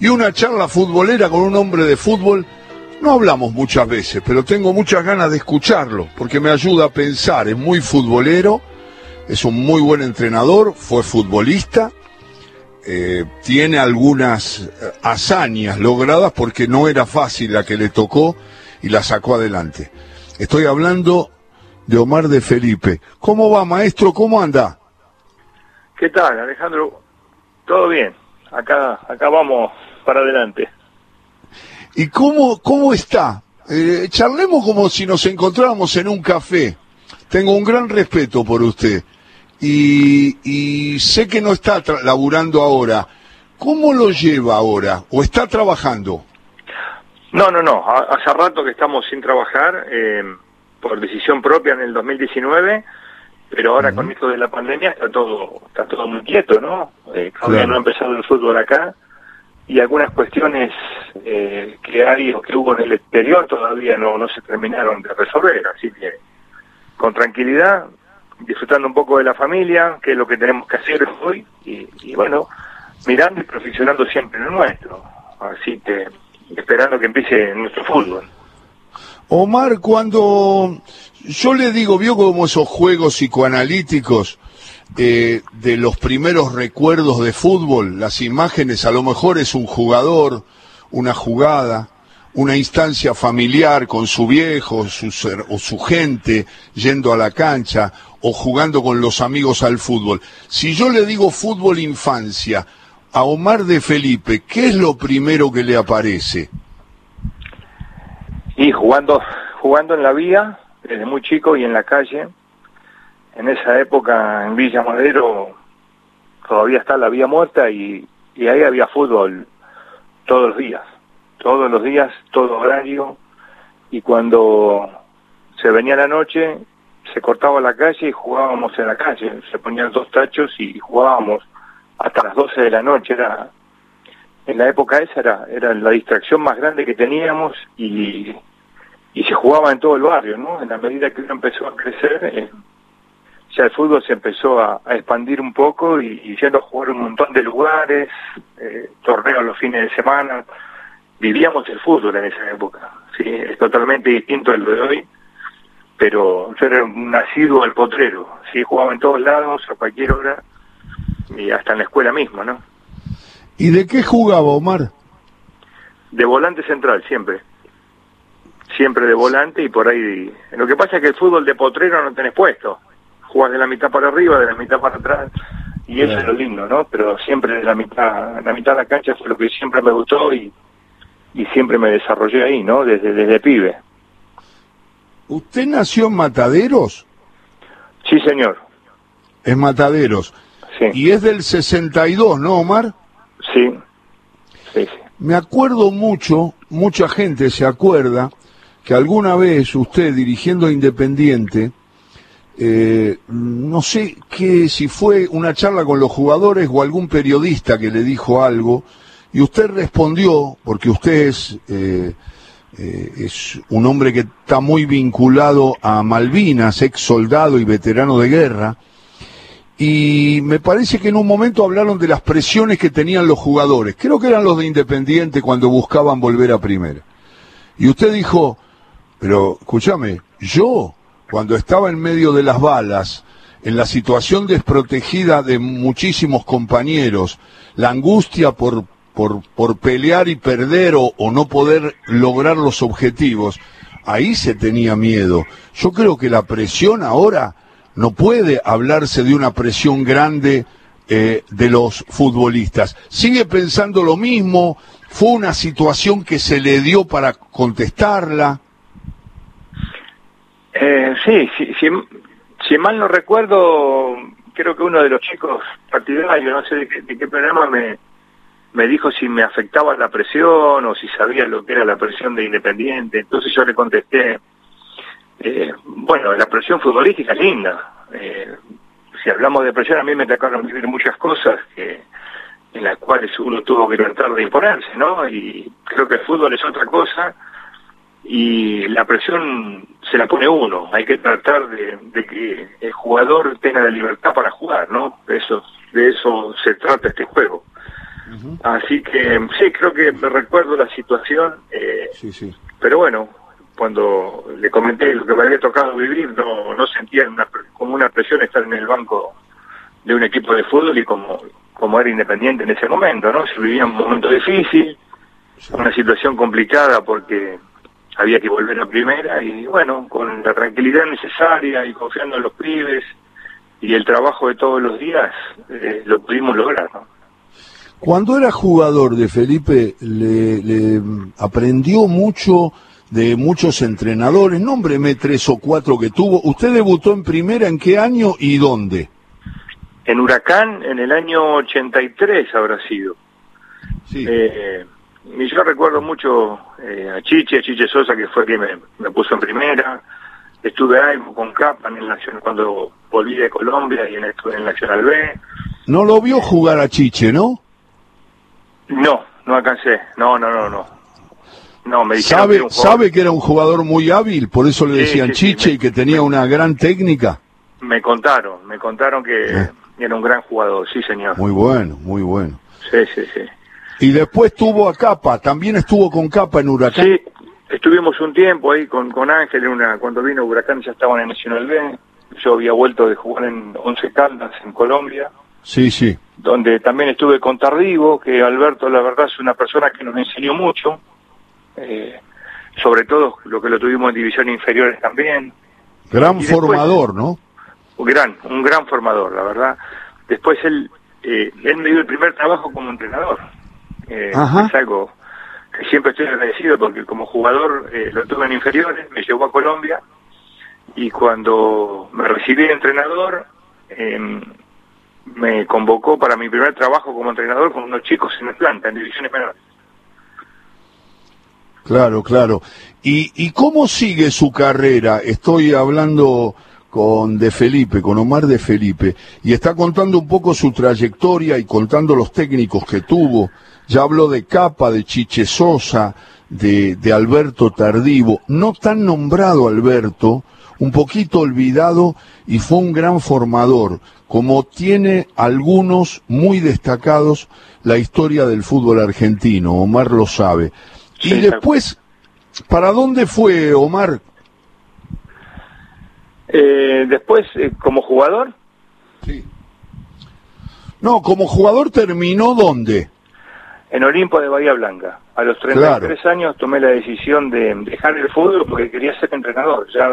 Y una charla futbolera con un hombre de fútbol, no hablamos muchas veces, pero tengo muchas ganas de escucharlo, porque me ayuda a pensar, es muy futbolero, es un muy buen entrenador, fue futbolista, eh, tiene algunas eh, hazañas logradas porque no era fácil la que le tocó y la sacó adelante. Estoy hablando de Omar de Felipe. ¿Cómo va, maestro? ¿Cómo anda? ¿Qué tal, Alejandro? Todo bien. Acá, acá vamos para adelante. ¿Y cómo, cómo está? Eh, charlemos como si nos encontráramos en un café. Tengo un gran respeto por usted. Y, y sé que no está laburando ahora. ¿Cómo lo lleva ahora? ¿O está trabajando? No, no, no. Hace rato que estamos sin trabajar, eh, por decisión propia en el 2019 pero ahora con esto de la pandemia está todo está todo muy quieto, ¿no? Eh, todavía no ha empezado el fútbol acá y algunas cuestiones eh, que hay o que hubo en el exterior todavía no, no se terminaron de resolver, así que con tranquilidad, disfrutando un poco de la familia, que es lo que tenemos que hacer hoy, y, bueno, mirando y perfeccionando siempre lo nuestro, así que esperando que empiece nuestro fútbol. Omar, cuando yo le digo, vio como esos juegos psicoanalíticos eh, de los primeros recuerdos de fútbol, las imágenes, a lo mejor es un jugador, una jugada, una instancia familiar con su viejo o su gente yendo a la cancha o jugando con los amigos al fútbol. Si yo le digo fútbol infancia a Omar de Felipe, ¿qué es lo primero que le aparece? Y jugando, jugando en la vía, desde muy chico y en la calle. En esa época en Villa Madero todavía está la vía muerta y, y ahí había fútbol todos los días, todos los días, todo horario. Y cuando se venía la noche, se cortaba la calle y jugábamos en la calle. Se ponían dos tachos y jugábamos hasta las 12 de la noche. Era en la época esa era, era la distracción más grande que teníamos y y se jugaba en todo el barrio, ¿no? En la medida que uno empezó a crecer, eh, ya el fútbol se empezó a, expandir un poco y, y yendo a jugar un montón de lugares, eh, torneos los fines de semana. Vivíamos el fútbol en esa época, sí, es totalmente distinto al de hoy, pero yo era un nacido al potrero, sí, jugaba en todos lados, a cualquier hora, y hasta en la escuela misma, ¿no? ¿Y de qué jugaba Omar? De volante central, siempre siempre de volante y por ahí... Lo que pasa es que el fútbol de potrero no tenés puesto. Jugás de la mitad para arriba, de la mitad para atrás, y eso es lo lindo, ¿no? Pero siempre de la mitad, la mitad de la cancha fue lo que siempre me gustó y, y siempre me desarrollé ahí, ¿no? Desde, desde pibe. ¿Usted nació en Mataderos? Sí, señor. Es Mataderos. Sí. Y es del 62, ¿no, Omar? Sí. Sí, sí. Me acuerdo mucho, mucha gente se acuerda, que alguna vez usted dirigiendo Independiente, eh, no sé qué, si fue una charla con los jugadores o algún periodista que le dijo algo, y usted respondió, porque usted es, eh, eh, es un hombre que está muy vinculado a Malvinas, ex soldado y veterano de guerra, y me parece que en un momento hablaron de las presiones que tenían los jugadores, creo que eran los de Independiente cuando buscaban volver a primera. Y usted dijo, pero escúchame, yo, cuando estaba en medio de las balas, en la situación desprotegida de muchísimos compañeros, la angustia por, por, pelear y perder o, o no poder lograr los objetivos, ahí se tenía miedo. Yo creo que la presión ahora no puede hablarse de una presión grande eh, de los futbolistas. ¿Sigue pensando lo mismo? ¿Fue una situación que se le dio para contestarla? Eh, sí, si, si, si, mal no recuerdo, creo que uno de los chicos partidarios, no sé de qué, de qué programa, me, me dijo si me afectaba la presión o si sabía lo que era la presión de Independiente. Entonces yo le contesté, eh, bueno, la presión futbolística es linda. Eh, si hablamos de presión, a mí me tocaron vivir muchas cosas que en las cuales uno tuvo que tratar de imponerse, ¿no? Y creo que el fútbol es otra cosa y la presión se la pone uno. Hay que tratar de, de, que el jugador tenga la libertad para jugar, ¿no? De eso, de eso se trata este juego. Así que sí, creo que me recuerdo la situación. Eh, sí, sí. Pero bueno, cuando le comenté lo que me había tocado vivir, no, no sentía como una presión estar en el banco de un equipo de fútbol y como, como era independiente en ese momento, ¿no? Se vivía un momento difícil, una situación complicada porque había que volver a primera y bueno, con la tranquilidad necesaria y confiando en los pibes y el trabajo de todos los días, eh, lo pudimos lograr, ¿no? Cuando era jugador de Felipe, le, aprendió mucho de muchos entrenadores. Nómbreme tres o cuatro que tuvo. ¿Usted debutó en primera en qué año y dónde? En Huracán, en el año 83 habrá sido. Sí. Eh, yo recuerdo mucho eh, a Chiche, a Chiche Sosa, que fue quien me, puso en primera. Estuve ahí con Capa en el Nacional, cuando volví de Colombia y en, estuve en el Nacional B. No lo vio jugar a Chiche, ¿no? No, no alcancé. No, no, no, no. No, me ¿Sabe, que ¿Sabe que era un jugador muy hábil? Por eso le decían Chiche y que tenía una gran técnica. Me contaron, me contaron que eh. era un gran jugador, sí, señor. Muy bueno, muy bueno. Sí, sí, sí. Y después tuvo a Capa, también estuvo con Capa en Huracán. Sí, estuvimos un tiempo ahí con, con Ángel, en una, cuando vino Huracán ya estaban en Nacional B. Yo había vuelto de jugar en Once Caldas, en Colombia. Sí, sí. Donde también estuve con Tardivo, que Alberto, la verdad, es una persona que nos enseñó mucho. Eh, sobre todo lo que lo tuvimos en divisiones inferiores también. Gran formador, ¿no? Un gran, un gran formador, la verdad. Después él, eh, él me dio el primer trabajo como entrenador. Eh, es algo que siempre estoy agradecido porque como jugador eh, lo tuve en inferiores, me llevó a Colombia y cuando me recibí de entrenador em, me convocó para mi primer trabajo como entrenador con unos chicos en Atlanta, en divisiones menores. Claro, claro. ¿Y, ¿Y cómo sigue su carrera? Estoy hablando con De Felipe, con Omar De Felipe, y está contando un poco su trayectoria y contando los técnicos que tuvo. Ya habló de Capa, de Chiche Sosa, de, de Alberto Tardivo, no tan nombrado Alberto, un poquito olvidado y fue un gran formador, como tiene algunos muy destacados la historia del fútbol argentino, Omar lo sabe. Y después, ¿para dónde fue Omar? Eh, después, eh, como jugador. Sí. No, como jugador terminó dónde? En Olimpo de Bahía Blanca. A los 33 años tomé la decisión de dejar el fútbol porque quería ser entrenador. Ya,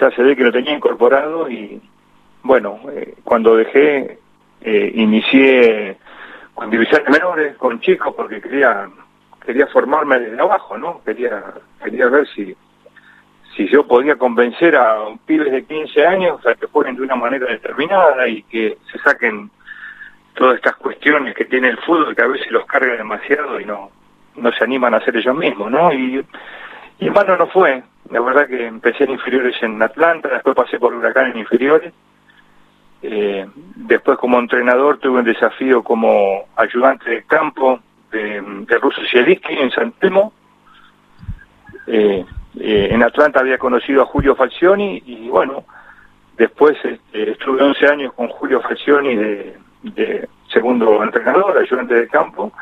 ya se ve que lo tenía incorporado y, bueno, eh, cuando dejé, inicié con divisiones menores, con chicos, porque quería quería formarme desde abajo, ¿no? Quería, quería ver si, si yo podía convencer a pibes de 15 años a que jueguen de una manera determinada y que se saquen todas estas cuestiones que tiene el fútbol que a veces los carga demasiado y no, no se animan a hacer ellos mismos, ¿no? Y, y en no fue. La verdad que empecé en inferiores en Atlanta, después pasé por Huracán en inferiores. Eh, después como entrenador tuve un desafío como ayudante de campo de, de Russo en San Telmo. Eh, eh, en Atlanta había conocido a Julio Falcioni y bueno, después este, estuve 11 años con Julio Falcioni de, segundo entrenador, ayudante de campo,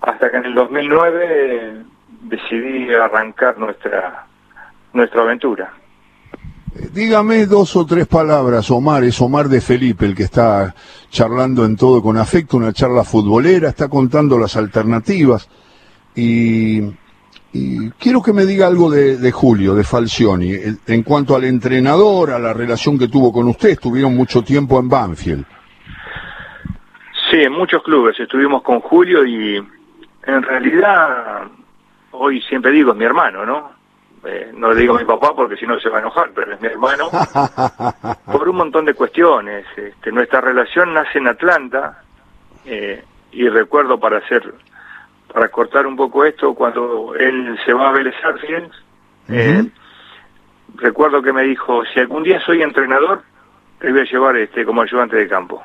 hasta que en el 2009 decidí arrancar nuestra, nuestra aventura. Dígame dos o tres palabras, Omar, es Omar de Felipe, el que está charlando en todo con afecto, una charla futbolera, está contando las alternativas y, quiero que me diga algo de, Julio, de Falcioni, en cuanto al entrenador, a la relación que tuvo con usted, estuvieron mucho tiempo en Banfield. Sí, en muchos clubes estuvimos con Julio y en realidad hoy siempre digo es mi hermano, ¿no? Eh, no le digo a mi papá porque si no se va a enojar, pero es mi hermano, por un montón de cuestiones. Este, nuestra relación nace en Atlanta eh, y recuerdo para hacer, para cortar un poco esto, cuando él se va a Vélez eh, recuerdo que me dijo, si algún día soy entrenador, te voy a llevar este como ayudante de campo.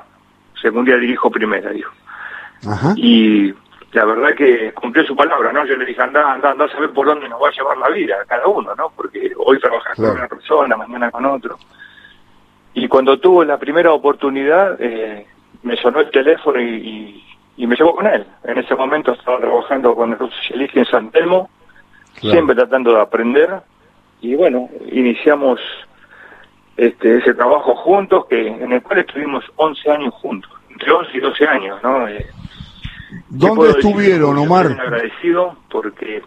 Día dirijo primera, dijo. Y la verdad que cumplió su palabra, ¿no? Yo le dije, anda, anda, anda a saber por dónde nos va a llevar la vida cada uno, ¿no? Porque hoy trabajas con una persona, mañana con otro. Y cuando tuvo la primera oportunidad, eh, me sonó el teléfono y, y me llevó con él. En ese momento estaba trabajando con el socialista en San Telmo, siempre tratando de aprender, y bueno, iniciamos este, ese trabajo juntos, que en el cual estuvimos 11 años juntos, entre 11 y 12 años, ¿no? Eh, ¿Dónde estuvieron, Omar? Estoy agradecido porque,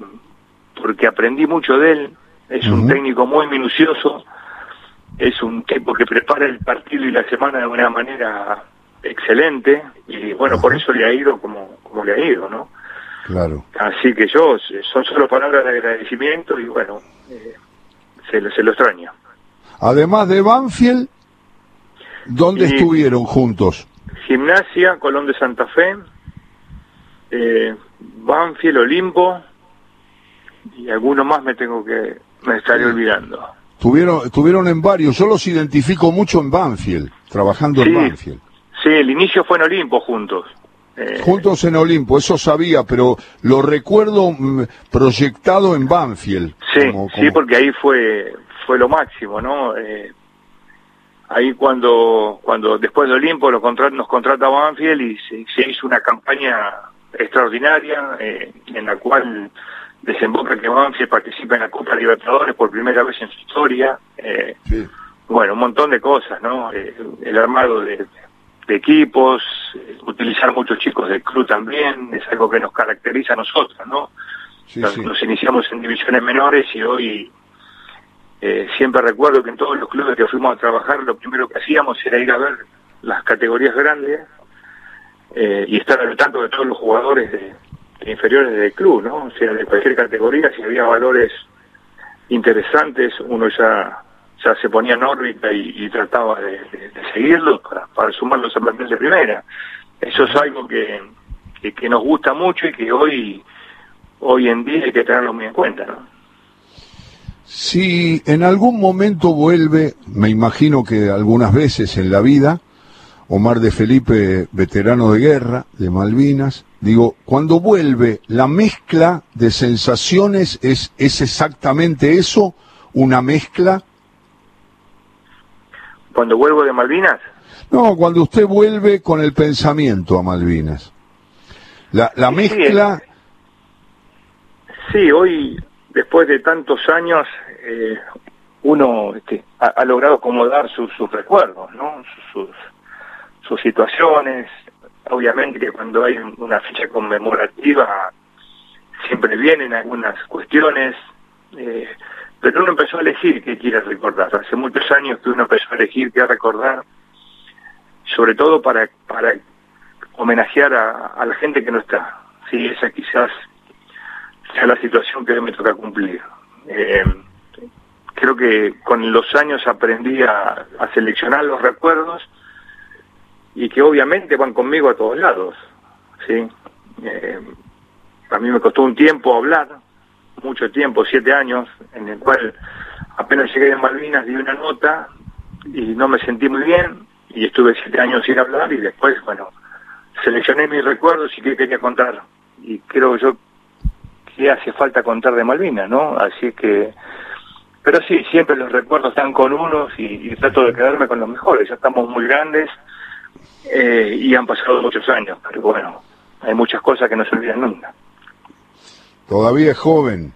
porque aprendí mucho de él, es un técnico muy minucioso, es un tipo que prepara el partido y la semana de una manera excelente, y bueno, por eso le ha ido como, como le ha ido, ¿no? Claro. Así que yo, son solo palabras de agradecimiento y bueno, eh, se, se lo extraña. Además de Banfield, ¿dónde estuvieron juntos? Gimnasia, Colón de Santa Fe, eh, Banfield, Olimpo y alguno más me tengo que me estaré olvidando. Tuvieron, estuvieron en varios, yo los identifico mucho en Banfield, trabajando en Banfield. Sí, el inicio fue en Olimpo juntos. Eh, juntos en Olimpo, eso sabía, pero lo recuerdo mm, proyectado en Banfield. Sí, sí, porque ahí fue fue lo máximo, ¿no? Eh, ahí cuando cuando después de Olimpo lo nos contrata Banfield y se, hizo una campaña extraordinaria eh, en la cual desemboca que Banfield participa en la Copa Libertadores por primera vez en su historia. Bueno, un montón de cosas, ¿no? el armado de de equipos, eh, utilizar muchos chicos del club también, es algo que nos caracteriza a nosotros, ¿no? nos, iniciamos en divisiones menores y hoy eh, siempre recuerdo que en todos los clubes que fuimos a trabajar lo primero que hacíamos era ir a ver las categorías grandes eh, y estar al tanto de todos los jugadores inferiores del club, ¿no? O sea, de cualquier categoría, si había valores interesantes, uno ya se ponía en órbita y, trataba de, seguirlo para, sumarlos a plantel de primera. Eso es algo que, que, nos gusta mucho y que hoy, hoy en día hay que tenerlo muy en cuenta. Si en algún momento vuelve, me imagino que algunas veces en la vida, Omar de Felipe, veterano de guerra, de Malvinas, digo, cuando vuelve, la mezcla de sensaciones es, es exactamente eso, una mezcla ¿Cuando vuelvo de Malvinas? No, cuando usted vuelve con el pensamiento a Malvinas. La, la mezcla... Sí, hoy, después de tantos años, eh, uno este, ha, logrado acomodar sus, recuerdos, ¿no? Sus, sus, situaciones. Obviamente que cuando hay una fecha conmemorativa siempre vienen algunas cuestiones. Eh, pero uno empezó a elegir qué quiere recordar. Hace muchos años que uno empezó a elegir qué recordar, sobre todo para, para homenajear a, la gente que no está. Sí, esa quizás sea la situación que me toca cumplir. Eh, creo que con los años aprendí a, seleccionar los recuerdos y que obviamente van conmigo a todos lados. ¿sí? Eh, a mí me costó un tiempo hablar, mucho tiempo, siete años, en el cual apenas llegué de Malvinas di una nota y no me sentí muy bien y estuve siete años sin hablar y después, bueno, seleccioné mis recuerdos y qué quería contar. Y creo yo que hace falta contar de Malvinas, ¿no? Así que, pero sí, siempre los recuerdos están con unos y, trato de quedarme con los mejores. Ya estamos muy grandes eh, y han pasado muchos años, pero bueno, hay muchas cosas que no se olvidan nunca todavía es joven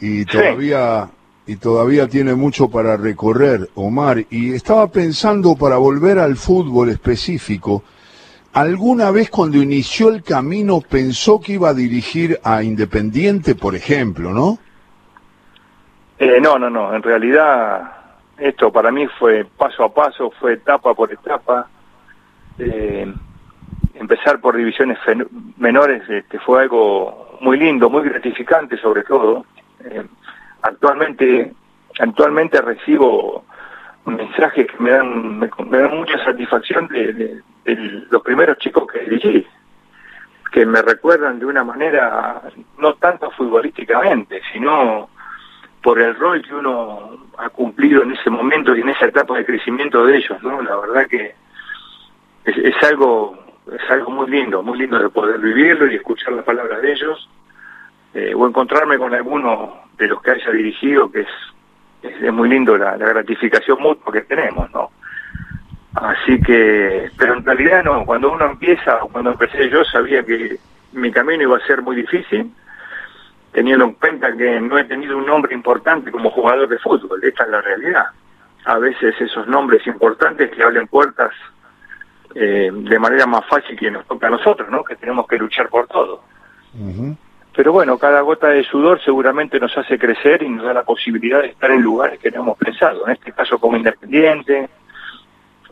y todavía y todavía tiene mucho para recorrer, Omar. Y estaba pensando para volver al fútbol específico, ¿alguna vez cuando inició el camino pensó que iba a dirigir a Independiente, por ejemplo, no? Eh, no, no, no. En realidad esto para mí fue paso a paso, fue etapa por etapa. Eh, empezar por divisiones menores este, fue algo muy lindo, muy gratificante sobre todo. Eh, actualmente, actualmente recibo mensajes que me dan, me, dan mucha satisfacción de, los primeros chicos que dirigí, que me recuerdan de una manera no tanto futbolísticamente, sino por el rol que uno ha cumplido en ese momento y en esa etapa de crecimiento de ellos, ¿no? La verdad que es, es algo es algo muy lindo, muy lindo de poder vivirlo y escuchar las palabras de ellos, eh, o encontrarme con alguno de los que haya dirigido, que es, es, muy lindo la, gratificación mutua que tenemos, ¿no? Así que, pero en realidad no, cuando uno empieza, cuando empecé yo sabía que mi camino iba a ser muy difícil, teniendo en cuenta que no he tenido un nombre importante como jugador de fútbol, esta es la realidad. A veces esos nombres importantes que abren puertas eh, de manera más fácil que nos toca a nosotros, ¿no? Que tenemos que luchar por todo. Pero bueno, cada gota de sudor seguramente nos hace crecer y nos da la posibilidad de estar en lugares que no hemos pensado. En este caso como Independiente,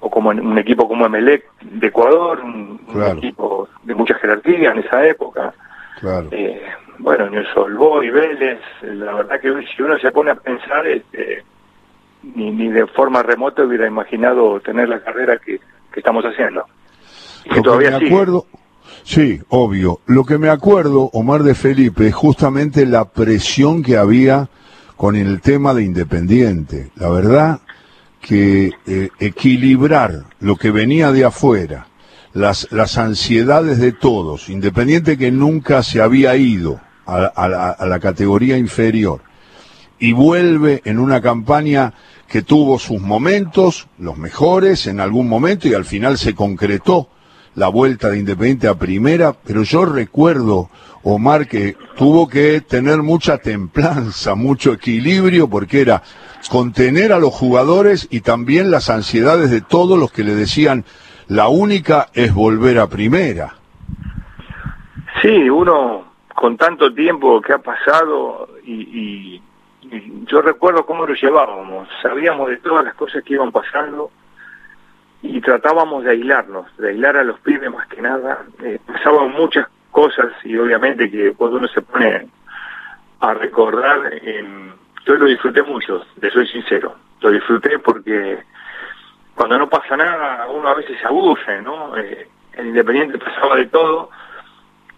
o como un equipo como Emelec de Ecuador, un, equipo de mucha jerarquía en esa época. Claro. Eh, bueno, Newell's y Vélez, la verdad que si uno se pone a pensar, este, ni, ni de forma remota hubiera imaginado tener la carrera que, que estamos haciendo. Y que todavía me acuerdo, sí, obvio. Lo que me acuerdo, Omar de Felipe, es justamente la presión que había con el tema de Independiente. La verdad que eh, equilibrar lo que venía de afuera, las, las ansiedades de todos, Independiente que nunca se había ido a, la, a la categoría inferior, y vuelve en una campaña que tuvo sus momentos, los mejores en algún momento, y al final se concretó la vuelta de Independiente a primera, pero yo recuerdo, Omar, que tuvo que tener mucha templanza, mucho equilibrio, porque era contener a los jugadores y también las ansiedades de todos los que le decían, la única es volver a primera. Sí, uno con tanto tiempo que ha pasado y yo recuerdo cómo lo llevábamos, sabíamos de todas las cosas que iban pasando y tratábamos de aislarnos, de aislar a los pibes más que nada. Eh, pasaban muchas cosas y obviamente que cuando uno se pone a recordar, eh, yo lo disfruté mucho, le soy sincero, lo disfruté porque cuando no pasa nada uno a veces se aburre, ¿no? Eh, en Independiente pasaba de todo,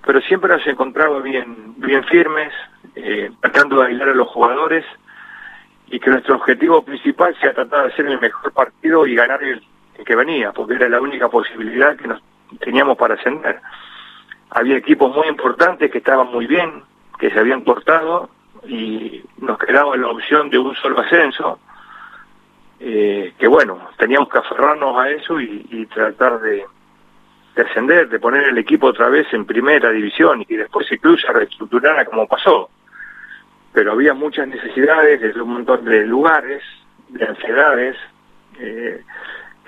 pero siempre nos encontraba bien, bien firmes, eh, tratando de aislar a los jugadores y que nuestro objetivo principal sea tratar de hacer el mejor partido y ganar el, que venía, porque era la única posibilidad que nos teníamos para ascender. Había equipos muy importantes que estaban muy bien, que se habían cortado y nos quedaba la opción de un solo ascenso, eh, que bueno, teníamos que aferrarnos a eso y tratar de, de ascender, de poner el equipo otra vez en primera división y que después se reestructurara como pasó. Pero había muchas necesidades desde un montón de lugares, de ansiedades, eh,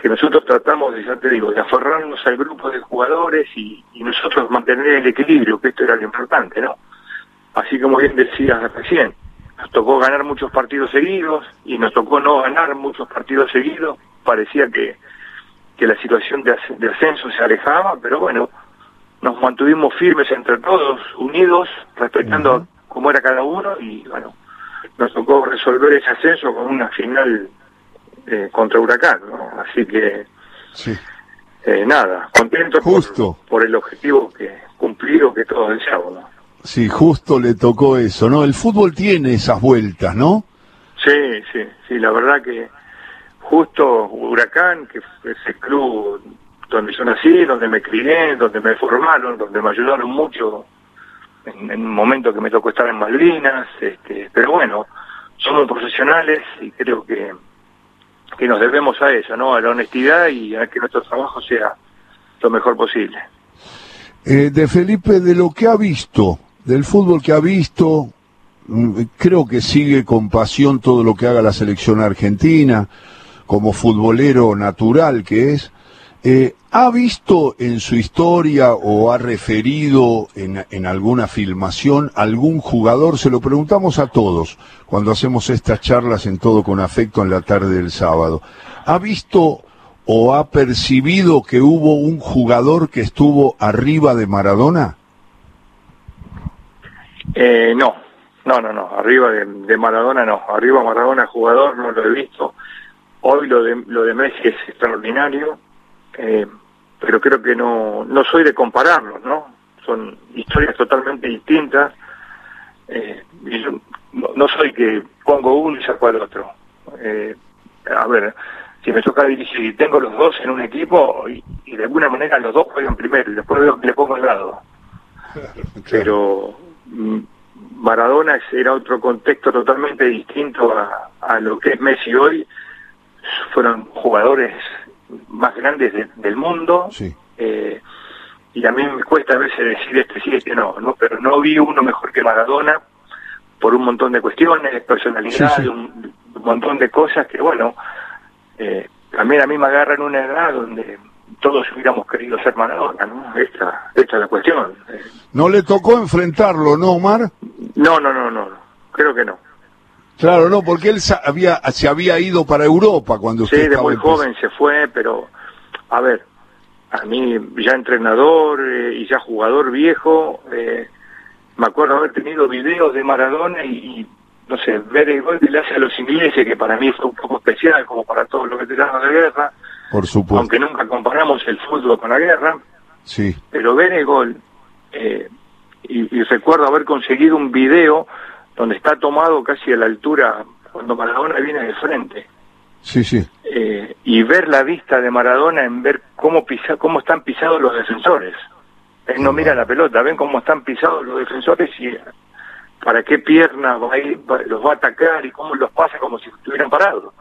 que nosotros tratamos, de, ya te digo, de aferrarnos al grupo de jugadores y, nosotros mantener el equilibrio, que esto era lo importante, ¿no? Así como bien decías recién, nos tocó ganar muchos partidos seguidos y nos tocó no ganar muchos partidos seguidos, parecía que que la situación de, ascenso se alejaba, pero bueno, nos mantuvimos firmes entre todos, unidos, respetando cómo era cada uno y bueno, nos tocó resolver ese ascenso con una final eh, contra Huracán, ¿no? Así que eh, nada, contento justo. Por, el objetivo que cumplido que todos deseamos, ¿no? Sí, justo le tocó eso, ¿no? El fútbol tiene esas vueltas, ¿no? Sí, sí, sí, la verdad que justo Huracán, que es el club donde yo nací, donde me crié, donde me formaron, donde me ayudaron mucho en, un momento que me tocó estar en Malvinas, este, pero bueno, somos profesionales y creo que, que nos debemos a eso, ¿no? A la honestidad y a que nuestro trabajo sea lo mejor posible. Eh, de Felipe, de lo que ha visto, del fútbol que ha visto, mm, creo que sigue con pasión todo lo que haga la selección argentina como futbolero natural que es, eh, ¿ha visto en su historia o ha referido en, en, alguna filmación algún jugador? Se lo preguntamos a todos cuando hacemos estas charlas en todo con afecto en la tarde del sábado. ¿Ha visto o ha percibido que hubo un jugador que estuvo arriba de Maradona? Eh, no, no, no, no, arriba de, Maradona no, arriba Maradona jugador no lo he visto Hoy lo de, lo de Messi es extraordinario, eh, pero creo que no, no soy de compararlos, ¿no? Son historias totalmente distintas. Eh, y yo no, soy que pongo uno y saco al otro. Eh, a ver, si me toca dirigir y tengo los dos en un equipo y, de alguna manera los dos juegan primero y después veo que le pongo al lado. Pero mm, Maradona era otro contexto totalmente distinto a, a lo que es Messi hoy fueron jugadores más grandes del mundo. Sí. Eh, y a mí me cuesta a veces decir este sí, este no, no, pero no vi uno mejor que Maradona por un montón de cuestiones, personalidad, Sí, sí. Un, un montón de cosas que, bueno, eh, también a mí me agarra en una edad donde todos hubiéramos querido ser Maradona, ¿no? Esta, esta es la cuestión. ¿No le tocó enfrentarlo, no, Omar? no, no, no, no, creo que no. Claro, no, porque él había, se había ido para Europa cuando usted Sí, de estaba muy empezando. joven se fue, pero a ver, a mí ya entrenador eh, y ya jugador viejo, eh, me acuerdo haber tenido videos de Maradona y, y, no sé, ver el gol que le hace a los ingleses, que para mí fue un poco especial, como para todos los veteranos de guerra, Por supuesto. aunque nunca comparamos el fútbol con la guerra, Sí, pero ver el gol, eh, y, y recuerdo haber conseguido un video donde está tomado casi a la altura cuando Maradona viene de frente sí, sí. eh, y ver la vista de Maradona en ver cómo pisa, cómo están pisados los defensores. Él no mira la pelota, ven cómo están pisados los defensores y para qué pierna va a ir, los va a atacar y cómo los pasa como si estuvieran parados.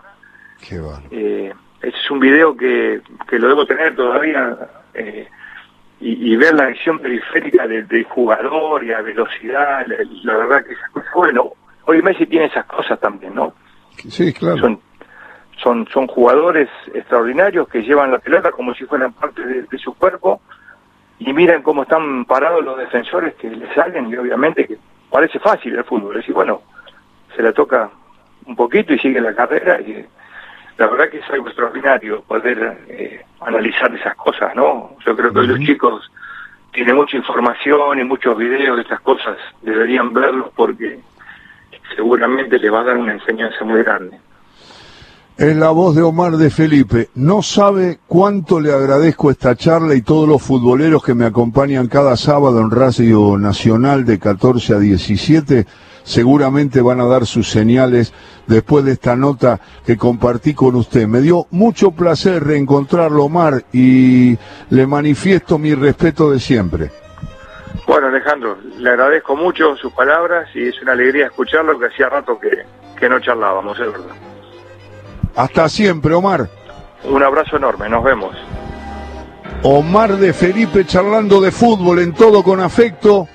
Qué bárbaro. Eh, ese es un video que, que lo debo tener todavía eh, y, y ver la visión periférica del, del jugador y la velocidad, la, la verdad que cosas, bueno, hoy Messi tiene esas cosas también, ¿no? Sí, claro. son son son jugadores extraordinarios que llevan la pelota como si fueran parte de, de su cuerpo y miran cómo están parados los defensores que le salen y obviamente que parece fácil el fútbol, es decir, bueno, se la toca un poquito y sigue la carrera y la verdad que es algo extraordinario poder eh, analizar esas cosas, ¿no? Yo creo que hoy los chicos tienen mucha información y muchos videos de estas cosas, deberían verlos porque seguramente les va a dar una enseñanza muy grande. Es la voz de Omar de Felipe. No sabe cuánto le agradezco esta charla y todos los futboleros que me acompañan cada sábado en Radio Nacional de 14 a 17. Seguramente van a dar sus señales después de esta nota que compartí con usted. Me dio mucho placer reencontrarlo, Omar, y le manifiesto mi respeto de siempre. Bueno, Alejandro, le agradezco mucho sus palabras y es una alegría escucharlo, que hacía rato que, que no charlábamos, es verdad. Hasta siempre, Omar. Un abrazo enorme, nos vemos. Omar de Felipe charlando de fútbol en todo con afecto.